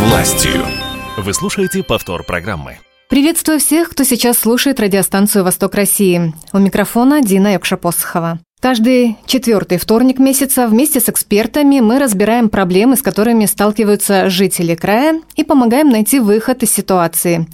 властью. Вы слушаете повтор программы. Приветствую всех, кто сейчас слушает радиостанцию «Восток России». У микрофона Дина Якша-Посохова. Каждый четвертый вторник месяца вместе с экспертами мы разбираем проблемы, с которыми сталкиваются жители края, и помогаем найти выход из ситуации.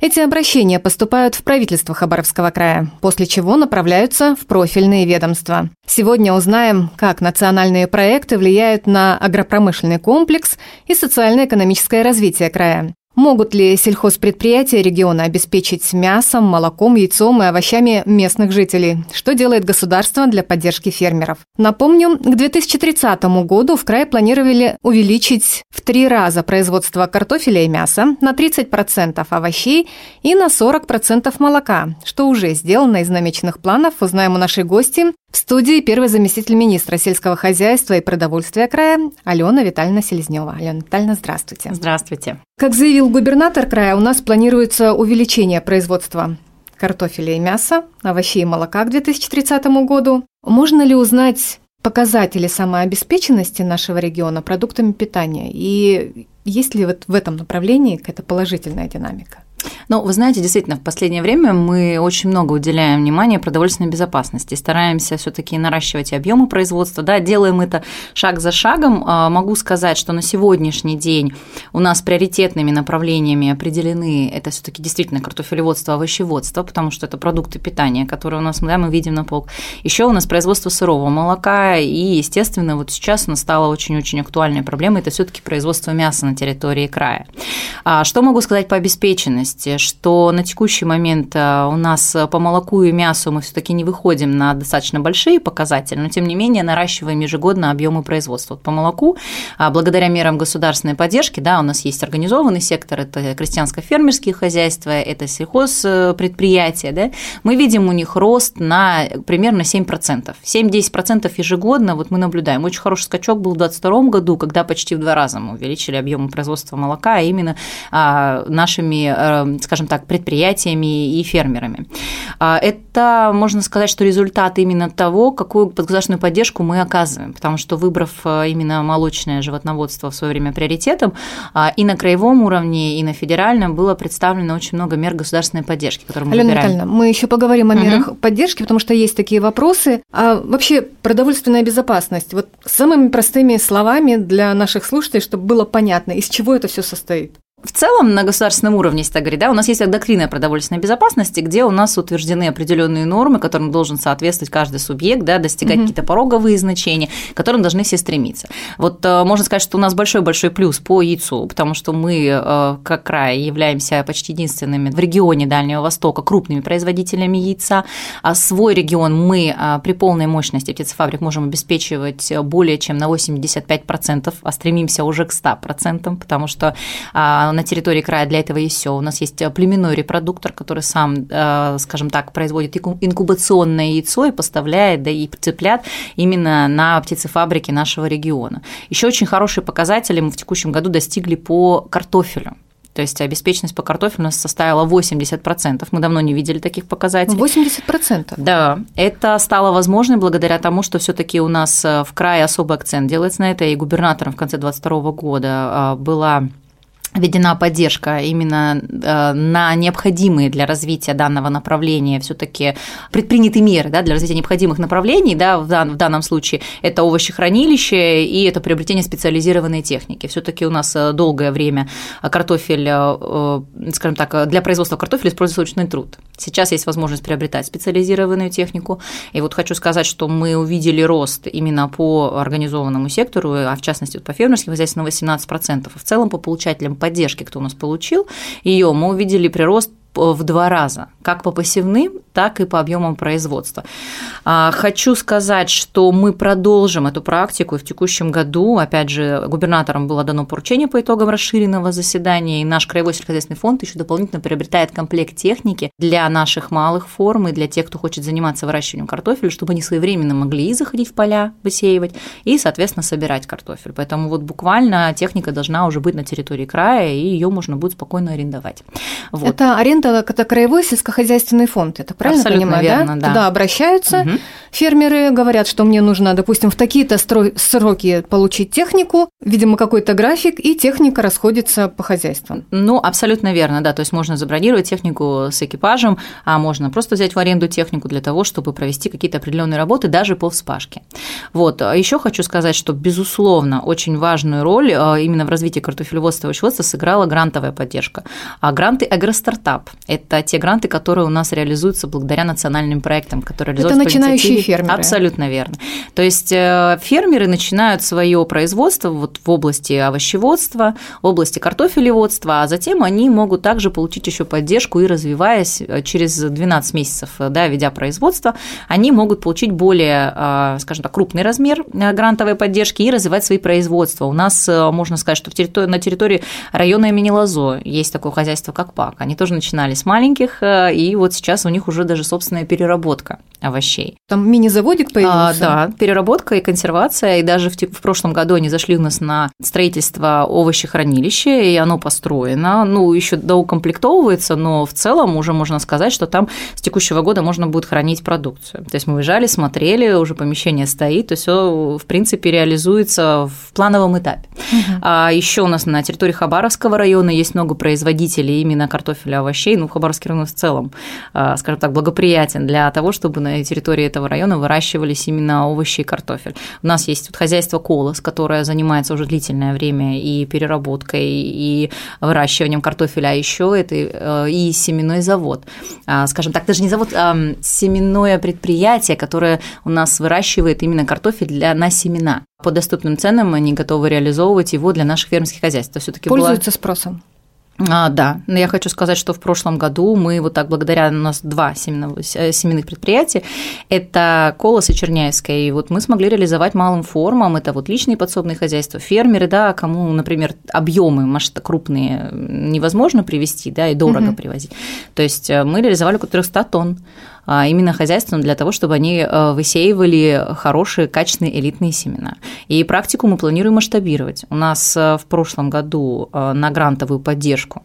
Эти обращения поступают в правительство Хабаровского края, после чего направляются в профильные ведомства. Сегодня узнаем, как национальные проекты влияют на агропромышленный комплекс и социально-экономическое развитие края. Могут ли сельхозпредприятия региона обеспечить мясом, молоком, яйцом и овощами местных жителей? Что делает государство для поддержки фермеров? Напомню, к 2030 году в крае планировали увеличить в три раза производство картофеля и мяса, на 30% овощей и на 40% молока, что уже сделано из намеченных планов, узнаем у нашей гости в студии первый заместитель министра сельского хозяйства и продовольствия края Алена Витальевна Селезнева. Алена Витальевна, здравствуйте. Здравствуйте. Как заявил губернатор края, у нас планируется увеличение производства картофеля и мяса, овощей и молока к 2030 году. Можно ли узнать показатели самообеспеченности нашего региона продуктами питания? И есть ли вот в этом направлении какая-то положительная динамика? Ну, вы знаете, действительно, в последнее время мы очень много уделяем внимания продовольственной безопасности, стараемся все таки наращивать объемы производства, да, делаем это шаг за шагом. А, могу сказать, что на сегодняшний день у нас приоритетными направлениями определены это все таки действительно картофелеводство, овощеводство, потому что это продукты питания, которые у нас да, мы видим на полк. Еще у нас производство сырого молока, и, естественно, вот сейчас у нас стала очень-очень актуальная проблема, это все таки производство мяса на территории края. А, что могу сказать по обеспеченности? Что на текущий момент э, у нас по молоку и мясу мы все-таки не выходим на достаточно большие показатели, но тем не менее наращиваем ежегодно объемы производства. Вот по молоку, а, благодаря мерам государственной поддержки, да, у нас есть организованный сектор, это крестьянско-фермерские хозяйства, это сельхозпредприятия, да, мы видим у них рост на примерно 7%. 7-10% ежегодно вот мы наблюдаем. Очень хороший скачок был в 2022 году, когда почти в два раза мы увеличили объемы производства молока, а именно а, нашими э, скажем так, предприятиями и фермерами. А, это, можно сказать, что результат именно того, какую государственную поддержку мы оказываем, потому что выбрав э, именно молочное животноводство в свое время приоритетом, а, и на краевом уровне, и на федеральном было представлено очень много мер государственной поддержки, которые мы Алена выбираем. Витальевна, мы еще поговорим о мерах угу. поддержки, потому что есть такие вопросы. А вообще продовольственная безопасность, вот самыми простыми словами для наших слушателей, чтобы было понятно, из чего это все состоит в целом на государственном уровне, если так говорить, да, у нас есть доктрина продовольственной безопасности, где у нас утверждены определенные нормы, которым должен соответствовать каждый субъект, да, достигать mm-hmm. какие-то пороговые значения, к которым должны все стремиться. Вот э, можно сказать, что у нас большой-большой плюс по яйцу, потому что мы, э, как край, являемся почти единственными в регионе Дальнего Востока крупными производителями яйца, а свой регион мы э, при полной мощности птицефабрик можем обеспечивать более чем на 85%, а стремимся уже к 100%, потому что на территории края для этого есть все. У нас есть э, племенной репродуктор, который сам, э, скажем так, производит инкубационное яйцо и поставляет, да и цыплят именно на птицефабрики нашего региона. Еще очень хорошие показатели мы в текущем году достигли по картофелю. То есть обеспеченность по картофелю у нас составила 80%. Мы давно не видели таких показателей. 80%? Да. Это стало возможным благодаря тому, что все таки у нас э, в крае особый акцент делается на это, и губернатором в конце 2022 года была введена поддержка именно э, на необходимые для развития данного направления все-таки предприняты меры да, для развития необходимых направлений, да, в, дан, в данном случае это овощехранилище и это приобретение специализированной техники. Все-таки у нас э, долгое время картофель, э, скажем так, для производства картофеля используется ручной труд. Сейчас есть возможность приобретать специализированную технику. И вот хочу сказать, что мы увидели рост именно по организованному сектору, а в частности по фермерским хозяйствам на 18%. В целом по получателям поддержки, кто у нас получил. Ее, мы увидели прирост в два раза, как по посевным, так и по объемам производства. А, хочу сказать, что мы продолжим эту практику и в текущем году, опять же, губернаторам было дано поручение по итогам расширенного заседания, и наш краевой сельскохозяйственный фонд еще дополнительно приобретает комплект техники для наших малых форм и для тех, кто хочет заниматься выращиванием картофеля, чтобы они своевременно могли и заходить в поля, высеивать, и, соответственно, собирать картофель. Поэтому вот буквально техника должна уже быть на территории края, и ее можно будет спокойно арендовать. Вот. Это аренда фонд – это краевой сельскохозяйственный фонд, это правильно Абсолютно понимаю, верно, да? да. Туда обращаются, Мгм. фермеры говорят, что мне нужно, допустим, в такие-то сроки получить технику, видимо, какой-то график, и техника расходится по хозяйствам. Ну, абсолютно верно, да. То есть можно забронировать технику с экипажем, а можно просто взять в аренду технику для того, чтобы провести какие-то определенные работы даже по вспашке. Вот. Еще хочу сказать, что, безусловно, очень важную роль э, именно в развитии картофелеводства и овощеводства сыграла грантовая поддержка. А гранты «Агростартап» – это те гранты, которые у нас реализуются благодаря национальным проектам, которые Это реализуются по начинающие фермеры. Абсолютно верно. То есть э, фермеры начинают свое производство вот в области овощеводства, в области картофелеводства, а затем они могут также получить еще поддержку и развиваясь э, через 12 месяцев, э, да, ведя производство, они могут получить более, скажем так, крупный размер грантовой поддержки и развивать свои производства. У нас, можно сказать, что в территори- на территории района имени Лазо есть такое хозяйство, как ПАК. Они тоже начинали с маленьких, э, и вот сейчас у них уже даже собственная переработка овощей. Там мини-заводик появился. А, да, переработка и консервация. И даже в, в прошлом году они зашли у нас на строительство овощехранилища, и оно построено. Ну, еще доукомплектовывается, но в целом уже можно сказать, что там с текущего года можно будет хранить продукцию. То есть мы выезжали, смотрели, уже помещение стоит, то все, в принципе, реализуется в плановом этапе. А еще у нас на территории Хабаровского района есть много производителей именно картофеля, овощей. Ну, Хабаровский район в целом, а, скажем так, благоприятен для того, чтобы на территории этого района выращивались именно овощи и картофель. У нас есть вот хозяйство «Колос», которое занимается уже длительное время и переработкой, и выращиванием картофеля, а еще это э, и семенной завод. А, Скажем так, даже не завод, а семенное предприятие, которое у нас выращивает именно картофель для, на семена. По доступным ценам они готовы реализовывать его для наших фермерских хозяйств. Все-таки была Пользуются спросом. А, да, но я хочу сказать, что в прошлом году мы вот так, благодаря у нас два семенного- э, семенных предприятия, это Колос и Черняевская, и вот мы смогли реализовать малым формам, это вот личные подсобные хозяйства, фермеры, да, кому, например, объемы крупные невозможно привезти, да, и дорого Мгм. привозить. То есть э, мы реализовали около 300 тонн именно хозяйством для того, чтобы они э, высеивали хорошие, качественные, элитные семена. И практику мы планируем масштабировать. У нас э, в прошлом году э, на грантовую поддержку,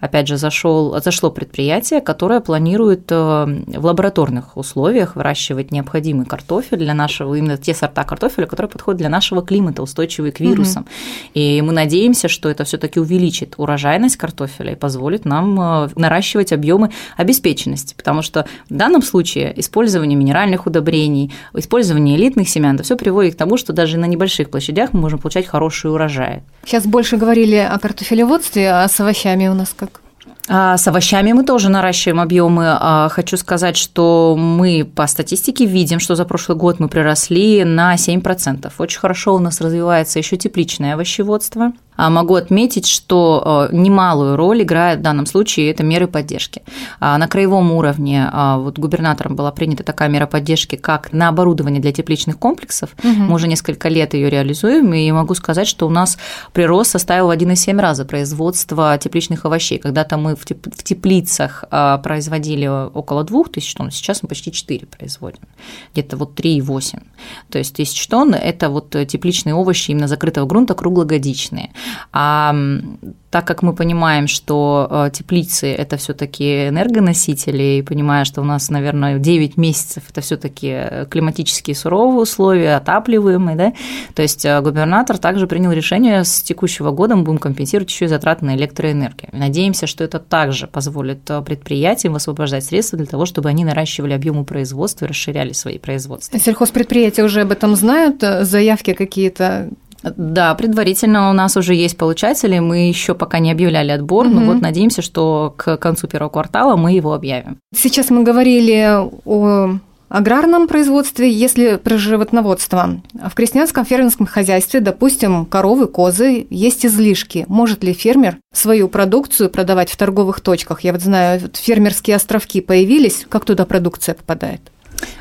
опять же, зашел, зашло предприятие, которое планирует в лабораторных условиях выращивать необходимый картофель для нашего, именно те сорта картофеля, которые подходят для нашего климата, устойчивые к вирусам. И мы надеемся, что это все-таки увеличит урожайность картофеля и позволит нам наращивать объемы обеспеченности, потому что в данном случае использование минеральных удобрений, использование элитных семян, это все приводит к тому, что даже на небольших площадях мы можем получать хорошие урожаи. Сейчас больше говорили о картофелеводстве, а с овощами у нас как? А с овощами мы тоже наращиваем объемы. А Хочу сказать, что мы по статистике видим, что за прошлый год мы приросли на 7%. Очень хорошо у нас развивается еще тепличное овощеводство. А Могу отметить, что э, немалую роль играет в данном случае это меры поддержки. А На краевом уровне а, вот губернатором была принята такая мера поддержки, как на оборудование для тепличных комплексов. Мы уже несколько лет ее реализуем, и могу сказать, что у нас прирост составил в 1,7 раза производство тепличных овощей. Когда-то мы в теп- в теплицах а, производили около 2000 тонн, сейчас мы почти 4 производим. Где-то вот 3,8. То есть тысяч тонн – это вот тепличные овощи именно закрытого грунта круглогодичные. А так как мы понимаем, что э, теплицы – это все таки энергоносители, и понимая, что у нас, наверное, 9 месяцев – это все таки климатические суровые условия, отапливаемые, да, то есть э, губернатор также принял решение с текущего года мы будем компенсировать еще и затраты на электроэнергию. Надеемся, что это также позволит э, предприятиям высвобождать средства для того, чтобы они наращивали объемы производства и расширяли свои производства. Сельхозпредприятия уже об этом знают, э, заявки какие-то. Да, предварительно у нас уже есть получатели, мы еще пока не объявляли отбор, но Мгм. вот надеемся, что к концу первого квартала мы его объявим. Сейчас мы говорили о аграрном производстве, если про животноводство. В крестьянском фермерском хозяйстве, допустим, коровы, козы, есть излишки. Может ли фермер свою продукцию продавать в торговых точках? Я вот знаю, вот фермерские островки появились, как туда продукция попадает?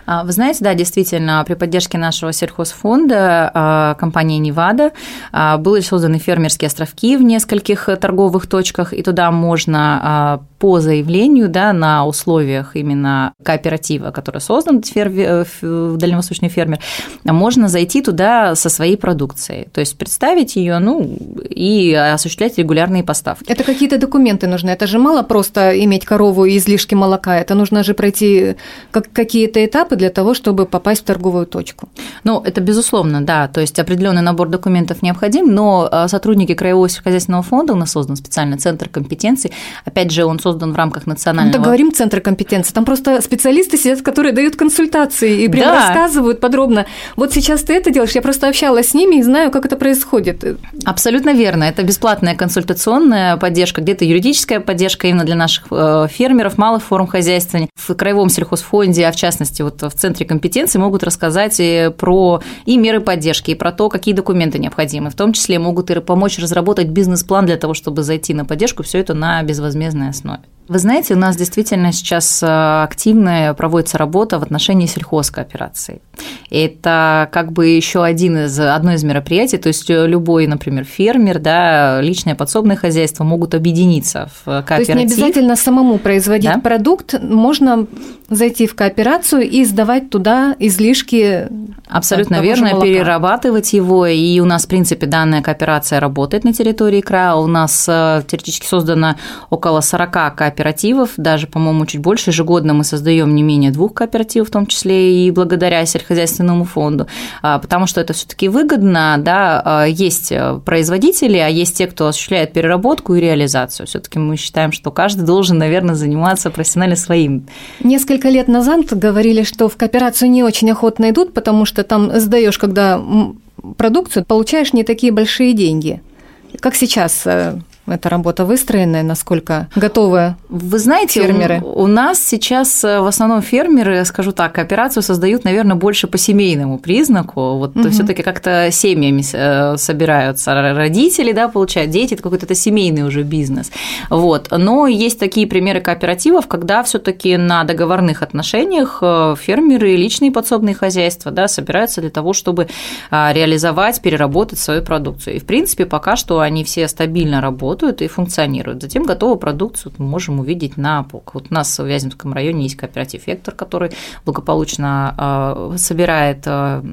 А, Вы знаете, да, действительно, при поддержке нашего сельхозфонда а, компании «Невада» а, были созданы фермерские островки в нескольких торговых точках, и туда можно по заявлению да, на условиях именно кооператива, который создан в дальневосточный фермер, можно зайти туда со своей продукцией. То есть представить ее ну, и осуществлять регулярные поставки. Это какие-то документы нужны. Это же мало просто иметь корову и излишки молока. Это нужно же пройти какие-то этапы для того, чтобы попасть в торговую точку. Ну, это безусловно, да. То есть определенный набор документов необходим, но сотрудники Краевого сельскохозяйственного фонда, у нас создан специальный центр компетенций. Опять же, он создан в рамках национального... Ну, говорим центр компетенции. Там просто специалисты сидят, которые дают консультации и прям да. рассказывают подробно. Вот сейчас ты это делаешь, я просто общалась с ними и знаю, как это происходит. Абсолютно верно. Это бесплатная консультационная поддержка, где-то юридическая поддержка именно для наших э, фермеров, малых форм хозяйствования. В Краевом сельхозфонде, а в частности вот в Центре компетенции могут рассказать и про и меры поддержки, и про то, какие документы необходимы. В том числе могут и помочь разработать бизнес-план для того, чтобы зайти на поддержку, все это на безвозмездной основе. not Вы знаете, у нас действительно сейчас э, активная проводится работа в отношении сельхозкооперации. Это как бы еще один из, одно из мероприятий, то есть э, любой, например, фермер, да, личное подсобное хозяйство могут объединиться в кооператив. То есть не обязательно самому производить да? продукт, можно зайти в кооперацию и сдавать туда излишки. Абсолютно верно, перерабатывать его. И у нас, в принципе, данная кооперация работает на территории края. У нас э, теоретически создано около 40 кооперативов, даже, по-моему, чуть больше. Ежегодно мы создаем не менее двух кооперативов, в том числе и благодаря сельскохозяйственному фонду, а, потому что это все-таки выгодно, да, а, есть э, производители, а есть те, кто осуществляет переработку и реализацию. Все-таки мы считаем, что каждый должен, наверное, заниматься профессионально своим. Несколько лет назад говорили, что в кооперацию не очень охотно идут, потому что там сдаешь, когда продукцию, получаешь не такие большие деньги. Как сейчас э, эта работа выстроена, насколько готовы Вы знаете, фермеры? У, у нас сейчас э, в основном фермеры, скажу так, кооперацию создают, наверное, больше по семейному признаку. Вот угу. все-таки как-то семьями э, собираются родители, да, получают дети, это какой-то это семейный уже бизнес. Вот. Но есть такие примеры кооперативов, когда все-таки на договорных отношениях э, фермеры и личные подсобные хозяйства да, собираются для того, чтобы а, реализовать, переработать свою продукцию. И, в принципе, пока что они все стабильно работают работают и функционируют. Затем готовую продукцию мы можем увидеть на полках. Вот у нас в Вяземском районе есть кооператив «Вектор», который благополучно а, собирает, а,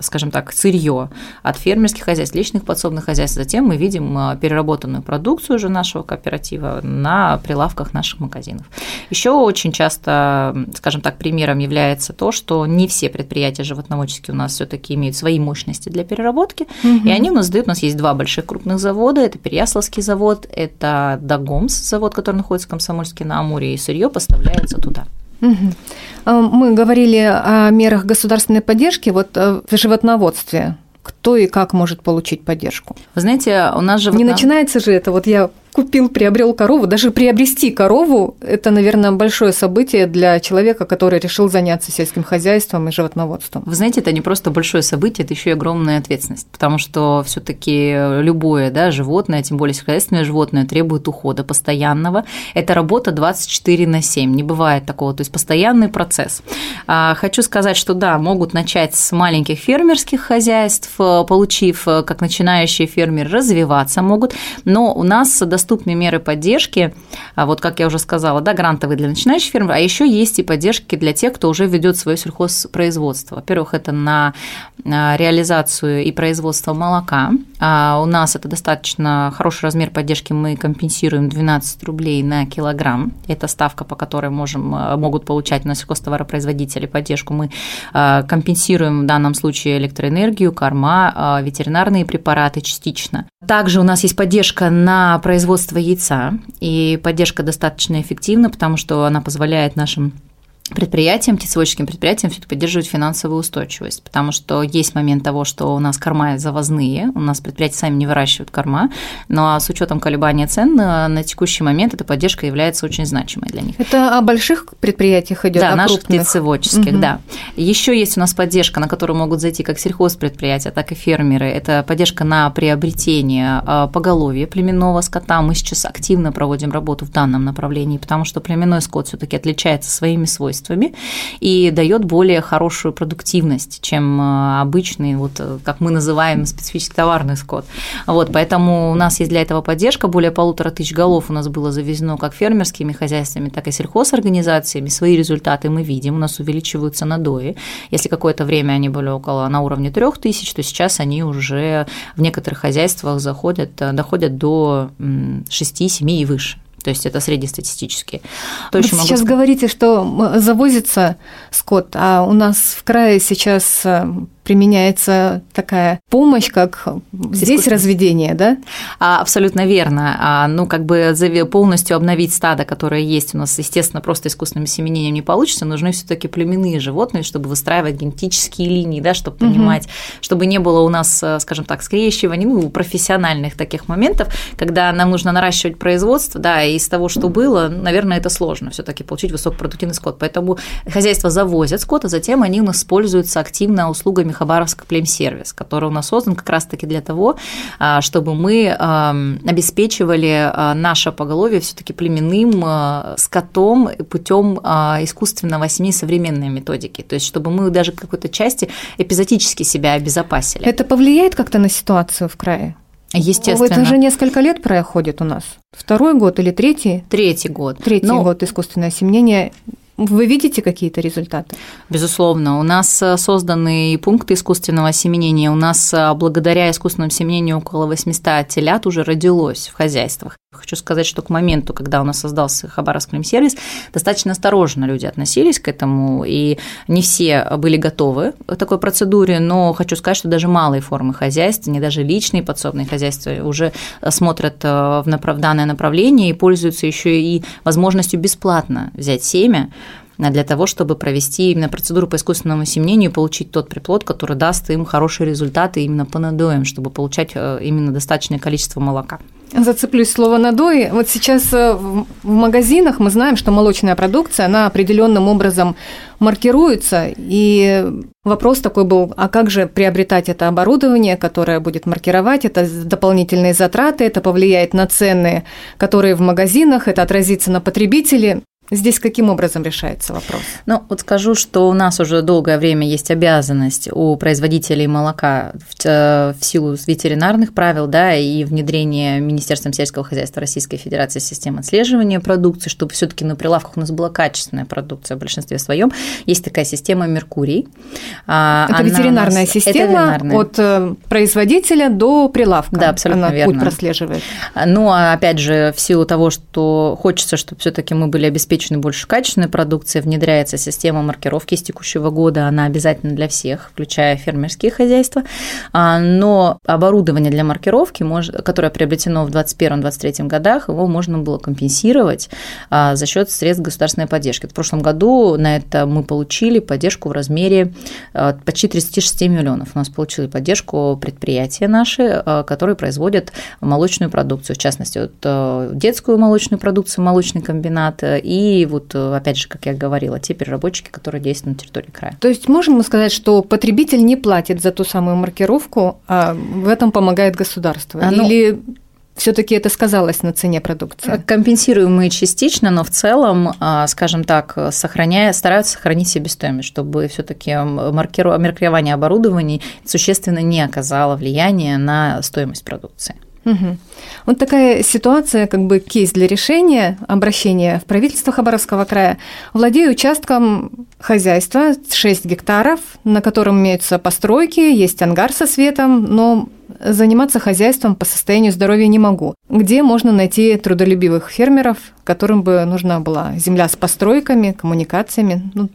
скажем так, сырье от фермерских хозяйств, личных подсобных хозяйств. Затем мы видим а, переработанную продукцию уже нашего кооператива на прилавках наших магазинов. Еще очень часто, скажем так, примером является то, что не все предприятия животноводческие у нас все-таки имеют свои мощности для переработки, угу. и они у нас дают, у нас есть два больших крупных завода, это Переяславский завод, завод, это Дагомс, завод, который находится в Комсомольске на Амуре, и сырье поставляется туда. Мы говорили о мерах государственной поддержки вот э, в животноводстве. Кто и как может получить поддержку? Вы знаете, у нас же... Не начинается же это, вот я купил, приобрел корову. Даже приобрести корову – это, наверное, большое событие для человека, который решил заняться сельским хозяйством и животноводством. Вы знаете, это не просто большое событие, это еще и огромная ответственность, потому что все таки любое да, животное, тем более сельскохозяйственное животное, требует ухода постоянного. Это работа 24 на 7, не бывает такого, то есть постоянный процесс. А, хочу сказать, что да, могут начать с маленьких фермерских хозяйств, получив, как начинающие фермеры, развиваться могут, но у нас достаточно доступны меры поддержки, а вот как я уже сказала, да, грантовые для начинающих ферм, а еще есть и поддержки для тех, кто уже ведет свое сельхозпроизводство. Во-первых, это на реализацию и производство молока. А у нас это достаточно хороший размер поддержки, мы компенсируем 12 рублей на килограмм. Это ставка, по которой можем, а, могут получать на сельхозтоваропроизводители поддержку. Мы а, компенсируем в данном случае электроэнергию, корма, ветеринарные препараты частично. Также у нас есть поддержка на производство производства яйца, и поддержка достаточно эффективна, потому что она позволяет нашим предприятиям, птицеводческим предприятиям все-таки поддерживать финансовую устойчивость, потому что есть момент того, что у нас корма завозные, у нас предприятия сами не выращивают корма, но с учетом колебания цен на, на текущий момент эта поддержка является очень значимой для них. Это о больших предприятиях идет, да, о наших крупных. птицеводческих, угу. да. Еще есть у нас поддержка, на которую могут зайти как сельхозпредприятия, так и фермеры. Это поддержка на приобретение а, поголовья племенного скота. Мы сейчас активно проводим работу в данном направлении, потому что племенной скот все-таки отличается своими свойствами свойствами и дает более хорошую продуктивность, чем э, обычный, вот, э, как мы называем, специфический товарный скот. Вот, поэтому у нас есть для этого поддержка. Более полутора тысяч голов у нас было завезено как фермерскими хозяйствами, так и сельхозорганизациями. Свои результаты мы видим. У нас увеличиваются надои. Если какое-то время они были около на уровне трех тысяч, то сейчас они уже в некоторых хозяйствах заходят, э, доходят до 6-7 и выше. То есть это среднестатистические. То Вы сейчас могу... говорите, что завозится скот, а у нас в крае сейчас э, применяется такая помощь, как здесь разведение, да? А, абсолютно верно. А, ну, как бы полностью обновить стадо, которое есть у нас, естественно, просто искусственным семенением не получится, нужны все таки племенные животные, чтобы выстраивать генетические линии, да, чтобы понимать, угу. чтобы не было у нас, э, скажем так, скрещиваний, ну, профессиональных таких моментов, когда нам нужно наращивать производство, да, и из того, что было, наверное, это сложно все таки получить высокопродуктивный скот. Поэтому хозяйства завозят скот, а затем они у нас используются активно услугами Хабаровск Племсервис, который у нас создан как раз-таки для того, а, чтобы мы обеспечивали а, наше поголовье все-таки племенным а, скотом путем искусственного семьи современной методики. То есть, чтобы мы даже какой-то части эпизодически себя обезопасили. Это повлияет как-то на ситуацию в крае? Естественно. Это же несколько лет проходит у нас. Второй год или третий? Третий год. Третий Но... год искусственное осеменение. Вы видите какие-то результаты? Безусловно. У нас э, созданы пункты искусственного осеменения. У нас э, благодаря искусственному осеменению около 800 телят уже родилось в хозяйствах. Хочу сказать, что к моменту, когда у нас создался Хабаровск сервис, достаточно осторожно люди относились к этому, и не все были готовы к такой процедуре, но хочу сказать, что даже малые формы хозяйства, не даже личные подсобные хозяйства уже смотрят э, в данное направление и пользуются еще и возможностью бесплатно взять семя, для того, чтобы провести именно процедуру по искусственному семенению и получить тот приплод, который даст им хорошие результаты именно по надоям, чтобы получать э, именно достаточное количество молока. Зацеплюсь слово надои. Вот сейчас э, в магазинах мы знаем, что молочная продукция, она определенным образом маркируется. И вопрос такой был, а как же приобретать это оборудование, которое будет маркировать, это дополнительные затраты, это повлияет на цены, которые в магазинах, это отразится на потребителе. Здесь каким образом решается вопрос? Ну, вот скажу, что у нас уже долгое время есть обязанность у производителей молока в, в силу ветеринарных правил, да, и внедрения Министерством сельского хозяйства Российской Федерации системы отслеживания продукции, чтобы все таки на прилавках у нас была качественная продукция в большинстве своем. Есть такая система «Меркурий». А, это Она ветеринарная нас... система это ветеринарная. от э, производителя до прилавка. Да, абсолютно Она верно. путь прослеживает. Ну, а опять же, в силу того, что хочется, чтобы все таки мы были обеспечены обеспечены больше качественной продукцией, внедряется система маркировки с текущего года, она обязательно для всех, включая фермерские хозяйства, а, но оборудование для маркировки, которое приобретено в 2021-2023 годах, его можно было компенсировать а, за счет средств государственной поддержки. В прошлом году на это мы получили поддержку в размере а, почти 36 миллионов. У нас получили поддержку предприятия наши, которые производят молочную продукцию, в частности, вот детскую молочную продукцию, молочный комбинат и и вот, э, опять же, как я говорила, те переработчики, которые действуют на территории края. То есть можем мы сказать, что потребитель не платит за ту самую маркировку, а в этом помогает государство? А, ну, Или все-таки это сказалось на цене продукции? Компенсируем мы частично, но в целом, а, скажем так, сохраняя, стараются сохранить себестоимость, чтобы все-таки маркирование оборудований существенно не оказало влияния на стоимость продукции. Угу. Вот такая ситуация, как бы кейс для решения, обращения в правительство Хабаровского края. Владею участком хозяйства 6 гектаров, на котором имеются постройки, есть ангар со светом, но заниматься хозяйством по состоянию здоровья не могу. Где можно найти трудолюбивых фермеров, которым бы нужна была земля с постройками, коммуникациями? Ну,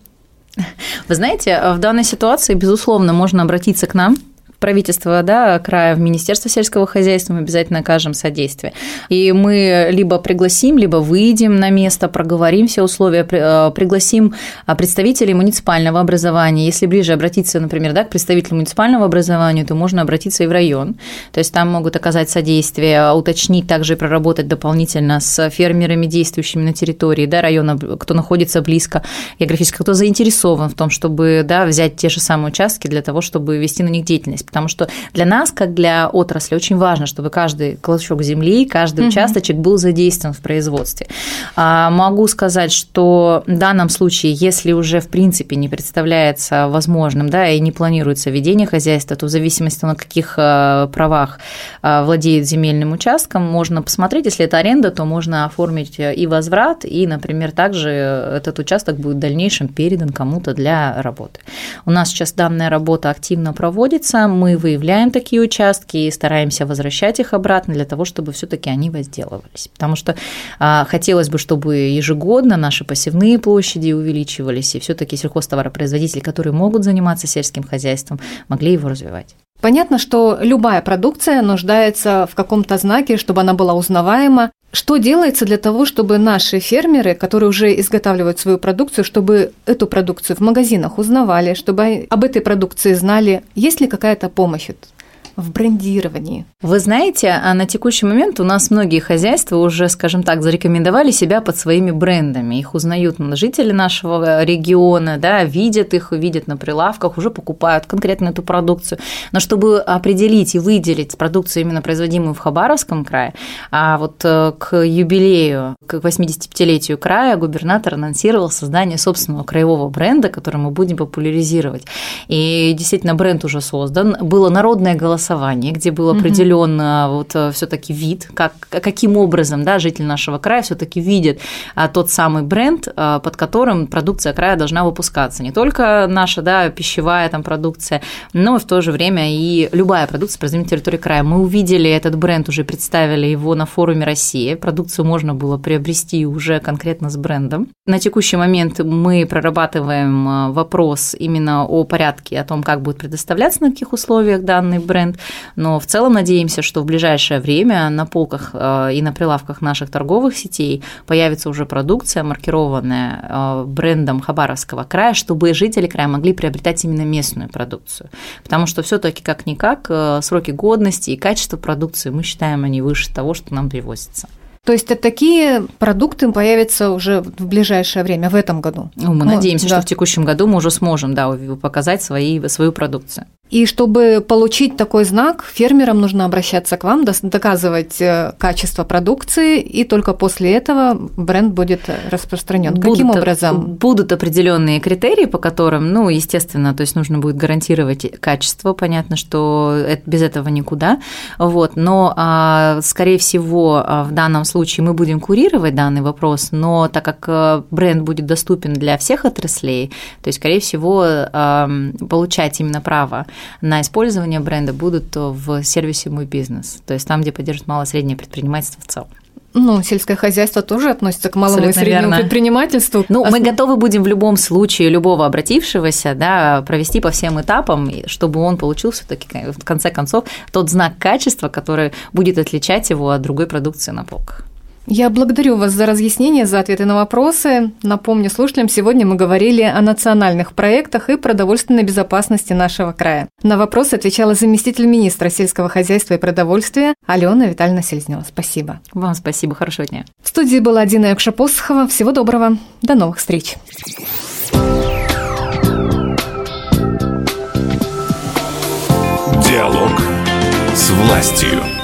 вы знаете, в данной ситуации, безусловно, можно обратиться к нам, правительства да, края, в Министерство сельского хозяйства мы обязательно окажем содействие. И мы либо пригласим, либо выйдем на место, проговорим все условия, э, пригласим а, представителей муниципального образования. Если ближе обратиться, например, да, к представителю муниципального образования, то можно обратиться и в район. То есть там могут оказать содействие, уточнить, также проработать дополнительно с фермерами, действующими на территории да, района, кто находится близко географически, кто заинтересован в том, чтобы да, взять те же самые участки для того, чтобы вести на них деятельность потому что для нас, как для отрасли, очень важно, чтобы каждый клочок земли, каждый угу. участочек был задействован в производстве. А, могу сказать, что в данном случае, если уже в принципе не представляется возможным, да, и не планируется ведение хозяйства, то в зависимости на каких э, правах э, владеет земельным участком, можно посмотреть, если это аренда, то можно оформить и возврат, и, например, также этот участок будет в дальнейшем передан кому-то для работы. У нас сейчас данная работа активно проводится, мы выявляем такие участки и стараемся возвращать их обратно для того, чтобы все-таки они возделывались. Потому что а, хотелось бы, чтобы ежегодно наши посевные площади увеличивались, и все-таки сельхозтоваропроизводители, которые могут заниматься сельским хозяйством, могли его развивать. Понятно, что любая продукция нуждается в каком-то знаке, чтобы она была узнаваема. Что делается для того, чтобы наши фермеры, которые уже изготавливают свою продукцию, чтобы эту продукцию в магазинах узнавали, чтобы об этой продукции знали? Есть ли какая-то помощь? В брендировании? Вы знаете, а на текущий момент у нас многие хозяйства уже, скажем так, зарекомендовали себя под своими брендами. Их узнают жители нашего региона, да, видят их, видят на прилавках, уже покупают конкретно эту продукцию. Но чтобы определить и выделить продукцию именно производимую в Хабаровском крае, а вот э, к юбилею, к 85-летию края губернатор анонсировал создание собственного краевого бренда, который мы будем популяризировать. И действительно бренд уже создан. Было народное голосование голосование, где был определен mm-hmm. вот э, все-таки вид, как, каким образом да, житель нашего края все-таки видит а, тот самый бренд, под которым продукция края должна выпускаться. Не только наша да, пищевая там, продукция, но и в то же время и любая продукция, произведенная на территории края. Мы увидели этот бренд, уже представили его на форуме России. Продукцию можно было приобрести уже конкретно с брендом. На текущий момент мы прорабатываем вопрос именно о порядке, о том, как будет предоставляться, на каких условиях данный бренд. Но в целом надеемся, что в ближайшее время на полках э, и на прилавках наших торговых сетей появится уже продукция, маркированная э, брендом Хабаровского края, чтобы жители края могли приобретать именно местную продукцию. Потому что все-таки как-никак э, сроки годности и качество продукции мы считаем они выше того, что нам привозится. То есть такие продукты появятся уже в ближайшее время, в этом году. Ну, мы ну, надеемся, да. что в текущем году мы уже сможем да, показать свои, свою продукцию. И чтобы получить такой знак, фермерам нужно обращаться к вам, доказывать э, качество продукции, и только после этого бренд будет распространен. Будут, Каким образом? Будут определенные критерии, по которым, ну, естественно, то есть нужно будет гарантировать качество, понятно, что без этого никуда, вот, но, а, скорее всего, а, в данном случае мы будем курировать данный вопрос, но так как э, бренд будет доступен для всех отраслей, то есть, скорее всего, получать именно право на использование бренда будут в сервисе «Мой бизнес», то есть там, где поддерживает малое и среднее предпринимательство в целом. Ну, сельское хозяйство тоже относится к малому Абсолютно и среднему верно. предпринимательству. Ну, мы готовы будем в любом случае любого обратившегося да, провести по всем этапам, чтобы он получил все таки в конце концов тот знак качества, который будет отличать его от другой продукции на полках. Я благодарю вас за разъяснение, за ответы на вопросы. Напомню слушателям, сегодня мы говорили о национальных проектах и продовольственной безопасности нашего края. На вопросы отвечала заместитель министра сельского хозяйства и продовольствия Алена Витальевна Селезнева. Спасибо. Вам спасибо, хорошего дня. В студии была Дина Якшапосхова. Всего доброго. До новых встреч. Диалог с властью.